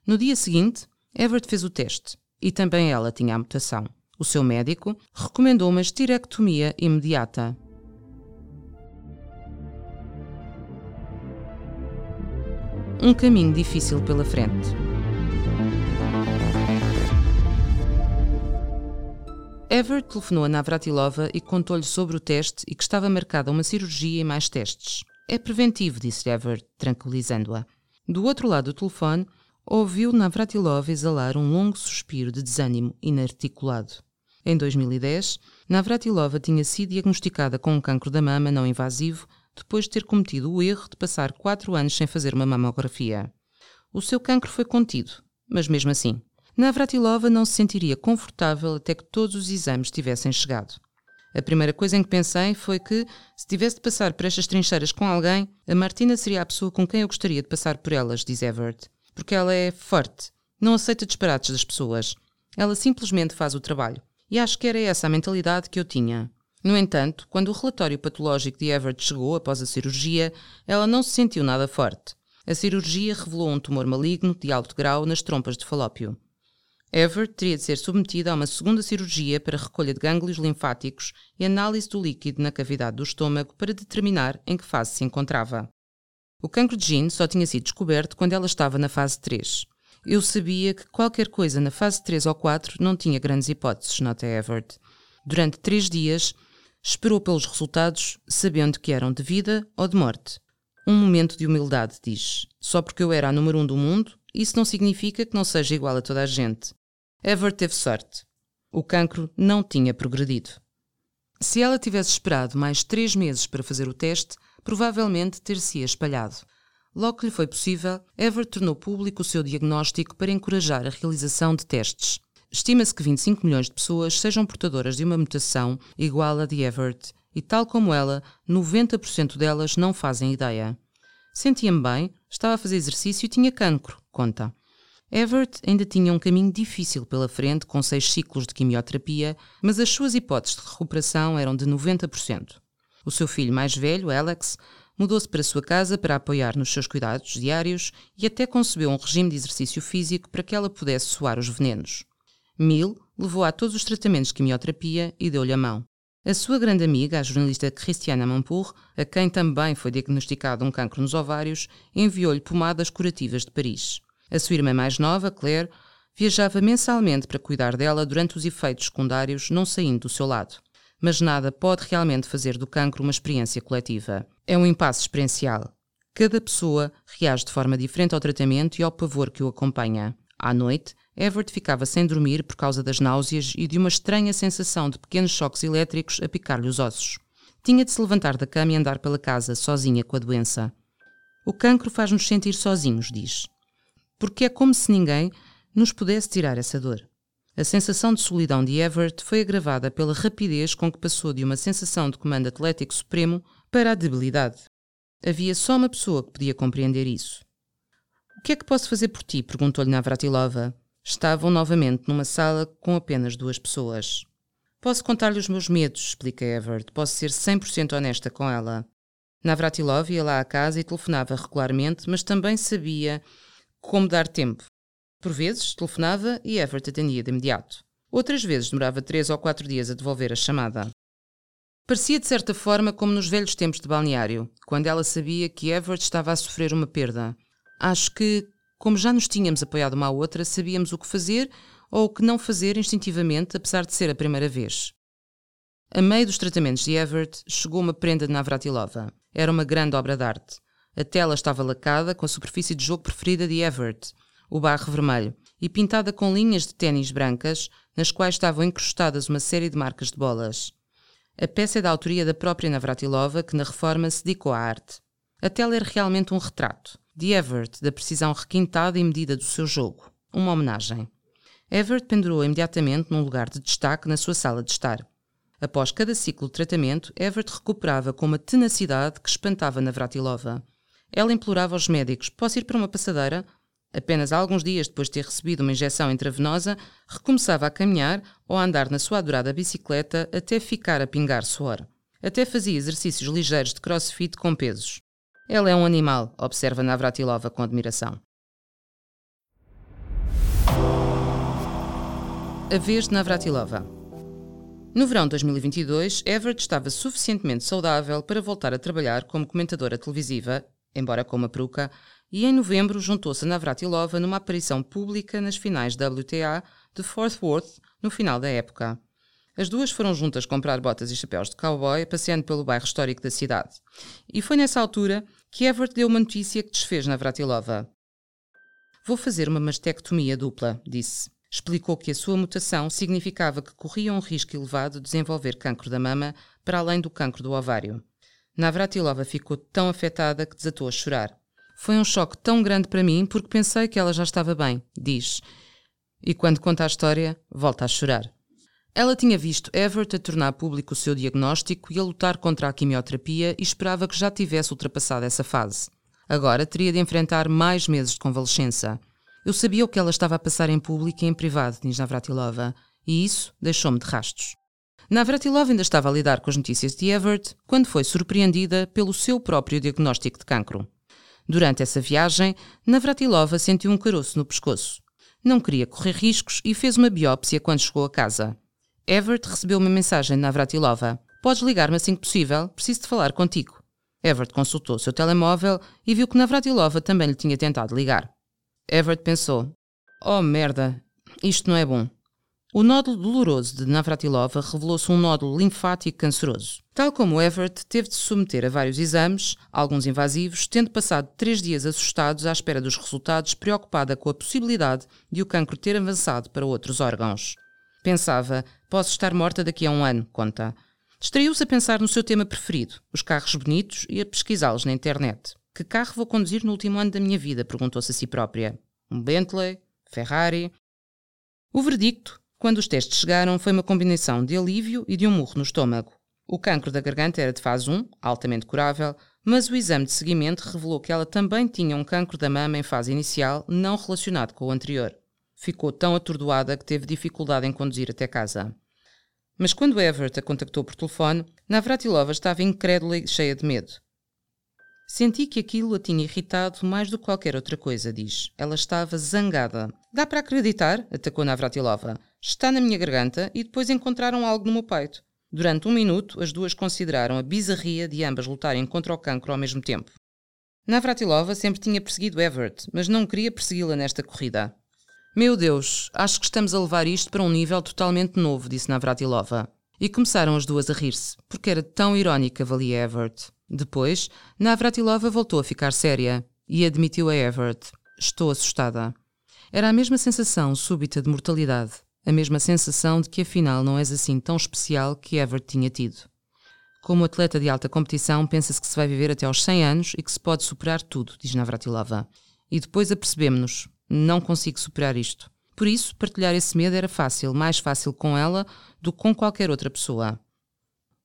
No dia seguinte, Everett fez o teste e também ela tinha a mutação. O seu médico recomendou uma esterectomia imediata. um caminho difícil pela frente. Everett telefonou a Navratilova e contou-lhe sobre o teste e que estava marcada uma cirurgia e mais testes. É preventivo, disse Everett, tranquilizando-a. Do outro lado do telefone, ouviu Navratilova exalar um longo suspiro de desânimo inarticulado. Em 2010, Navratilova tinha sido diagnosticada com um cancro da mama não invasivo depois de ter cometido o erro de passar quatro anos sem fazer uma mamografia. O seu cancro foi contido, mas mesmo assim, Navratilova não se sentiria confortável até que todos os exames tivessem chegado. A primeira coisa em que pensei foi que, se tivesse de passar por estas trincheiras com alguém, a Martina seria a pessoa com quem eu gostaria de passar por elas, diz Everett. Porque ela é forte, não aceita disparates das pessoas. Ela simplesmente faz o trabalho. E acho que era essa a mentalidade que eu tinha. No entanto, quando o relatório patológico de Everett chegou após a cirurgia, ela não se sentiu nada forte. A cirurgia revelou um tumor maligno de alto grau nas trompas de falópio. Everett teria de ser submetida a uma segunda cirurgia para recolha de gânglios linfáticos e análise do líquido na cavidade do estômago para determinar em que fase se encontrava. O cancro de Jean só tinha sido descoberto quando ela estava na fase 3. Eu sabia que qualquer coisa na fase 3 ou 4 não tinha grandes hipóteses, nota Everett. Durante três dias, esperou pelos resultados, sabendo que eram de vida ou de morte. Um momento de humildade, diz. Só porque eu era a número um do mundo, isso não significa que não seja igual a toda a gente. Ever teve sorte. O cancro não tinha progredido. Se ela tivesse esperado mais três meses para fazer o teste, provavelmente ter-se espalhado. Logo que lhe foi possível, Ever tornou público o seu diagnóstico para encorajar a realização de testes. Estima-se que 25 milhões de pessoas sejam portadoras de uma mutação igual à de Everett, e tal como ela, 90% delas não fazem ideia. Sentia-me bem, estava a fazer exercício e tinha cancro, conta. Everett ainda tinha um caminho difícil pela frente, com seis ciclos de quimioterapia, mas as suas hipóteses de recuperação eram de 90%. O seu filho mais velho, Alex, mudou-se para a sua casa para apoiar nos seus cuidados diários e até concebeu um regime de exercício físico para que ela pudesse soar os venenos. Mill levou a todos os tratamentos de quimioterapia e deu-lhe a mão. A sua grande amiga, a jornalista Christiana Mampour, a quem também foi diagnosticado um cancro nos ovários, enviou-lhe pomadas curativas de Paris. A sua irmã mais nova, Claire, viajava mensalmente para cuidar dela durante os efeitos secundários, não saindo do seu lado. Mas nada pode realmente fazer do cancro uma experiência coletiva. É um impasse experiencial. Cada pessoa reage de forma diferente ao tratamento e ao pavor que o acompanha. À noite, Everett ficava sem dormir por causa das náuseas e de uma estranha sensação de pequenos choques elétricos a picar-lhe os ossos. Tinha de se levantar da cama e andar pela casa, sozinha com a doença. O cancro faz-nos sentir sozinhos, diz porque é como se ninguém nos pudesse tirar essa dor. A sensação de solidão de Everett foi agravada pela rapidez com que passou de uma sensação de comando atlético supremo para a debilidade. Havia só uma pessoa que podia compreender isso. O que é que posso fazer por ti? perguntou-lhe Navratilova. Estavam novamente numa sala com apenas duas pessoas. Posso contar-lhe os meus medos, explica Everett. Posso ser 100% honesta com ela. Navratilova ia lá à casa e telefonava regularmente, mas também sabia como dar tempo. Por vezes, telefonava e Everett atendia de imediato. Outras vezes demorava três ou quatro dias a devolver a chamada. Parecia de certa forma como nos velhos tempos de balneário, quando ela sabia que Everett estava a sofrer uma perda. Acho que, como já nos tínhamos apoiado uma à outra, sabíamos o que fazer ou o que não fazer instintivamente, apesar de ser a primeira vez. A meio dos tratamentos de Everett, chegou uma prenda de Navratilova. Era uma grande obra de arte. A tela estava lacada com a superfície de jogo preferida de Everett, o barro vermelho, e pintada com linhas de ténis brancas, nas quais estavam incrustadas uma série de marcas de bolas. A peça é da autoria da própria Navratilova, que na reforma se dedicou à arte. A tela era realmente um retrato, de Everett, da precisão requintada e medida do seu jogo, uma homenagem. Everett pendurou imediatamente num lugar de destaque na sua sala de estar. Após cada ciclo de tratamento, Everett recuperava com uma tenacidade que espantava Navratilova. Ela implorava aos médicos: Posso ir para uma passadeira? Apenas alguns dias depois de ter recebido uma injeção intravenosa, recomeçava a caminhar ou a andar na sua adorada bicicleta até ficar a pingar suor. Até fazia exercícios ligeiros de crossfit com pesos. Ela é um animal, observa Navratilova com admiração. A vez de Navratilova. No verão de 2022, Everett estava suficientemente saudável para voltar a trabalhar como comentadora televisiva embora com uma peruca, e em novembro juntou-se a Navratilova numa aparição pública nas finais WTA de Fort Worth, no final da época. As duas foram juntas comprar botas e chapéus de cowboy, passeando pelo bairro histórico da cidade. E foi nessa altura que Everett deu uma notícia que desfez Navratilova. Vou fazer uma mastectomia dupla, disse. Explicou que a sua mutação significava que corria um risco elevado de desenvolver cancro da mama para além do cancro do ovário. Navratilova ficou tão afetada que desatou a chorar. Foi um choque tão grande para mim porque pensei que ela já estava bem, diz. E quando conta a história, volta a chorar. Ela tinha visto Everett a tornar público o seu diagnóstico e a lutar contra a quimioterapia e esperava que já tivesse ultrapassado essa fase. Agora teria de enfrentar mais meses de convalescença. Eu sabia o que ela estava a passar em público e em privado, diz Navratilova, e isso deixou-me de rastos. Navratilova ainda estava a lidar com as notícias de Everett quando foi surpreendida pelo seu próprio diagnóstico de cancro. Durante essa viagem, Navratilova sentiu um caroço no pescoço. Não queria correr riscos e fez uma biópsia quando chegou a casa. Everett recebeu uma mensagem de Navratilova. Podes ligar-me assim que possível, preciso de falar contigo. Everett consultou seu telemóvel e viu que Navratilova também lhe tinha tentado ligar. Everett pensou: Oh merda, isto não é bom. O nódulo doloroso de Navratilova revelou-se um nódulo linfático canceroso. Tal como Everett, teve de se submeter a vários exames, alguns invasivos, tendo passado três dias assustados à espera dos resultados, preocupada com a possibilidade de o cancro ter avançado para outros órgãos. Pensava, posso estar morta daqui a um ano, conta. Distraiu-se a pensar no seu tema preferido, os carros bonitos, e a pesquisá-los na internet. Que carro vou conduzir no último ano da minha vida? perguntou-se a si própria. Um Bentley? Ferrari? O verdicto quando os testes chegaram, foi uma combinação de alívio e de um murro no estômago. O cancro da garganta era de fase 1, altamente curável, mas o exame de seguimento revelou que ela também tinha um cancro da mama em fase inicial, não relacionado com o anterior. Ficou tão atordoada que teve dificuldade em conduzir até casa. Mas quando Everett a contactou por telefone, Navratilova estava incrédula e cheia de medo. Senti que aquilo a tinha irritado mais do que qualquer outra coisa, diz. Ela estava zangada. Dá para acreditar? atacou Navratilova. Está na minha garganta e depois encontraram algo no meu peito. Durante um minuto, as duas consideraram a bizarria de ambas lutarem contra o cancro ao mesmo tempo. Navratilova sempre tinha perseguido Everett, mas não queria persegui-la nesta corrida. Meu Deus, acho que estamos a levar isto para um nível totalmente novo, disse Navratilova. E começaram as duas a rir-se, porque era tão irónica, valia Everett. Depois, Navratilova voltou a ficar séria e admitiu a Everett: Estou assustada. Era a mesma sensação súbita de mortalidade, a mesma sensação de que afinal não és assim tão especial que Everett tinha tido. Como atleta de alta competição, pensa-se que se vai viver até aos 100 anos e que se pode superar tudo, diz Navratilova. E depois apercebemos-nos: não consigo superar isto. Por isso, partilhar esse medo era fácil, mais fácil com ela do que com qualquer outra pessoa.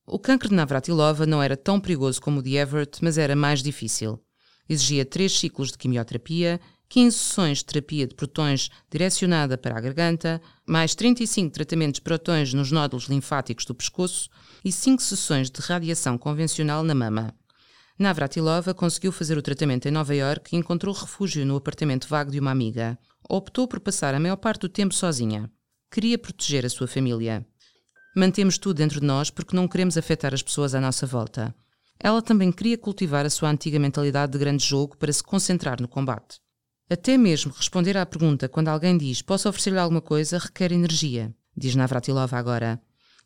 O cancro de Navratilova não era tão perigoso como o de Everett, mas era mais difícil. Exigia três ciclos de quimioterapia, 15 sessões de terapia de protões direcionada para a garganta, mais 35 tratamentos de protões nos nódulos linfáticos do pescoço e 5 sessões de radiação convencional na mama. Navratilova conseguiu fazer o tratamento em Nova York e encontrou refúgio no apartamento vago de uma amiga. Optou por passar a maior parte do tempo sozinha. Queria proteger a sua família. Mantemos tudo dentro de nós porque não queremos afetar as pessoas à nossa volta. Ela também queria cultivar a sua antiga mentalidade de grande jogo para se concentrar no combate. Até mesmo responder à pergunta quando alguém diz posso oferecer-lhe alguma coisa requer energia, diz Navratilova agora.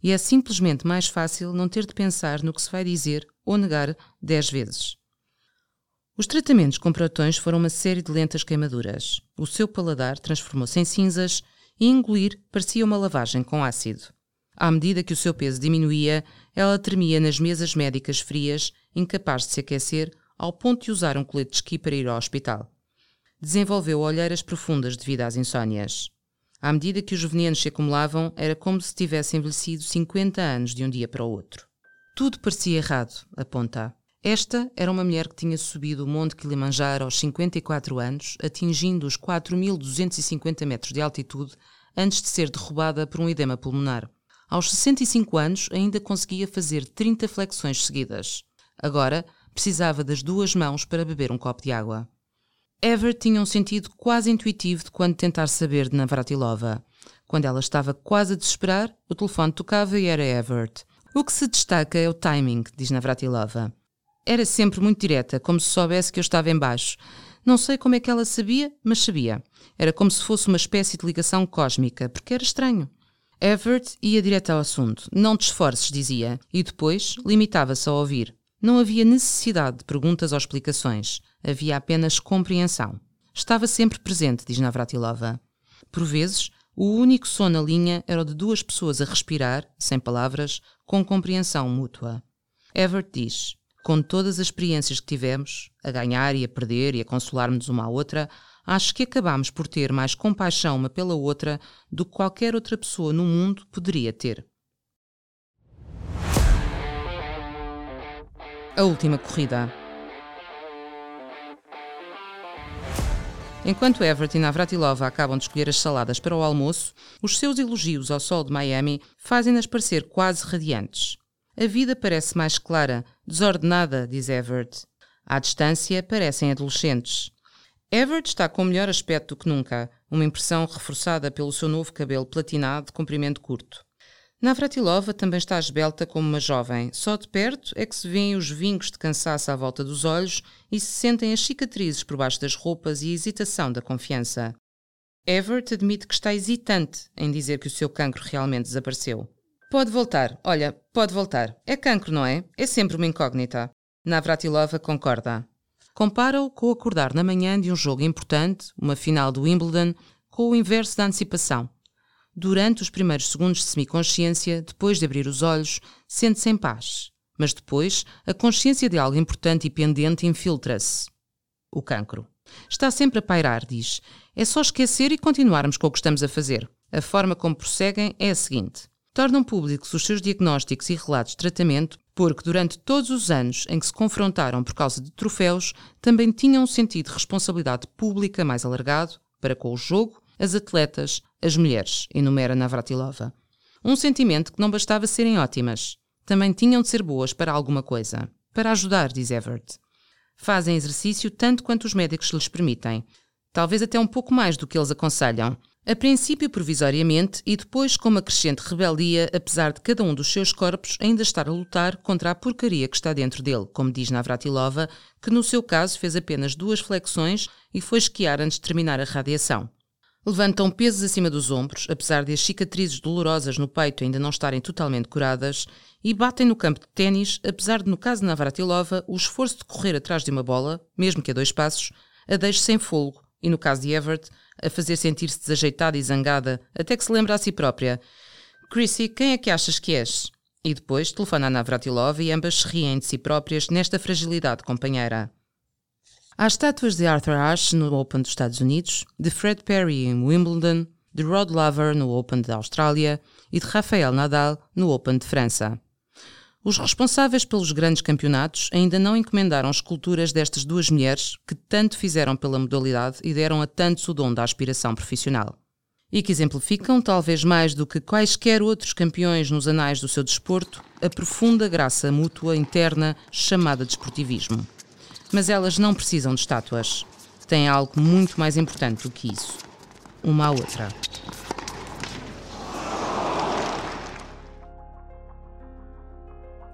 E é simplesmente mais fácil não ter de pensar no que se vai dizer ou negar dez vezes. Os tratamentos com protões foram uma série de lentas queimaduras. O seu paladar transformou-se em cinzas e engolir parecia uma lavagem com ácido. À medida que o seu peso diminuía, ela tremia nas mesas médicas frias, incapaz de se aquecer, ao ponto de usar um colete de esqui para ir ao hospital. Desenvolveu olheiras profundas devido às insónias. À medida que os venenos se acumulavam, era como se tivesse envelhecido 50 anos de um dia para o outro. Tudo parecia errado, aponta. Esta era uma mulher que tinha subido o Monte Kilimanjaro aos 54 anos, atingindo os 4.250 metros de altitude antes de ser derrubada por um edema pulmonar. Aos 65 anos, ainda conseguia fazer 30 flexões seguidas. Agora, precisava das duas mãos para beber um copo de água. Ever tinha um sentido quase intuitivo de quando tentar saber de Navratilova. Quando ela estava quase a desesperar, o telefone tocava e era Everett. O que se destaca é o timing, diz Navratilova. Era sempre muito direta, como se soubesse que eu estava embaixo. Não sei como é que ela sabia, mas sabia. Era como se fosse uma espécie de ligação cósmica, porque era estranho. Everett ia direto ao assunto. Não te esforces, dizia, e depois limitava-se a ouvir. Não havia necessidade de perguntas ou explicações. Havia apenas compreensão. Estava sempre presente, diz Navratilova. Por vezes, o único som na linha era o de duas pessoas a respirar, sem palavras, com compreensão mútua. Everett diz: Com todas as experiências que tivemos, a ganhar e a perder e a consolar-nos uma à outra, acho que acabamos por ter mais compaixão uma pela outra do que qualquer outra pessoa no mundo poderia ter. A última corrida. Enquanto Everett e Navratilova acabam de escolher as saladas para o almoço, os seus elogios ao sol de Miami fazem-nas parecer quase radiantes. A vida parece mais clara, desordenada, diz Everett. À distância, parecem adolescentes. Everett está com o melhor aspecto do que nunca, uma impressão reforçada pelo seu novo cabelo platinado de comprimento curto. Navratilova também está esbelta como uma jovem. Só de perto é que se vêem os vincos de cansaço à volta dos olhos e se sentem as cicatrizes por baixo das roupas e a hesitação da confiança. Everett admite que está hesitante em dizer que o seu cancro realmente desapareceu. Pode voltar, olha, pode voltar. É cancro, não é? É sempre uma incógnita. Navratilova concorda. Compara-o com acordar na manhã de um jogo importante, uma final do Wimbledon, com o inverso da antecipação. Durante os primeiros segundos de semiconsciência, depois de abrir os olhos, sente-se em paz. Mas depois, a consciência de algo importante e pendente infiltra-se. O cancro. Está sempre a pairar, diz. É só esquecer e continuarmos com o que estamos a fazer. A forma como prosseguem é a seguinte: tornam públicos os seus diagnósticos e relatos de tratamento, porque durante todos os anos em que se confrontaram por causa de troféus, também tinham um sentido de responsabilidade pública mais alargado para com o jogo, as atletas, as mulheres, enumera Navratilova. Um sentimento que não bastava serem ótimas. Também tinham de ser boas para alguma coisa. Para ajudar, diz Everett. Fazem exercício tanto quanto os médicos lhes permitem. Talvez até um pouco mais do que eles aconselham. A princípio provisoriamente e depois com uma crescente rebeldia, apesar de cada um dos seus corpos ainda estar a lutar contra a porcaria que está dentro dele, como diz Navratilova, que no seu caso fez apenas duas flexões e foi esquiar antes de terminar a radiação. Levantam pesos acima dos ombros, apesar de as cicatrizes dolorosas no peito ainda não estarem totalmente curadas, e batem no campo de ténis, apesar de, no caso de Navratilova, o esforço de correr atrás de uma bola, mesmo que a dois passos, a deixe sem fogo, e no caso de Everett, a fazer sentir-se desajeitada e zangada, até que se lembra a si própria: Chrissy, quem é que achas que és? E depois telefona a Navratilova e ambas se riem de si próprias nesta fragilidade companheira. Há estátuas de Arthur Ashe no Open dos Estados Unidos, de Fred Perry em Wimbledon, de Rod Laver no Open da Austrália e de Rafael Nadal no Open de França. Os responsáveis pelos grandes campeonatos ainda não encomendaram esculturas destas duas mulheres que tanto fizeram pela modalidade e deram a tantos o dom da aspiração profissional. E que exemplificam, talvez mais do que quaisquer outros campeões nos anais do seu desporto, a profunda graça mútua interna chamada desportivismo. Mas elas não precisam de estátuas. Têm algo muito mais importante do que isso. Uma à outra.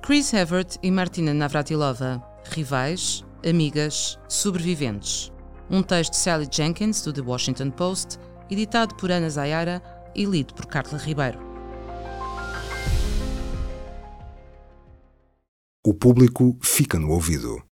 Chris Evert e Martina Navratilova, rivais, amigas, sobreviventes. Um texto de Sally Jenkins, do The Washington Post, editado por Ana Zayara e lido por Carla Ribeiro. O público fica no ouvido.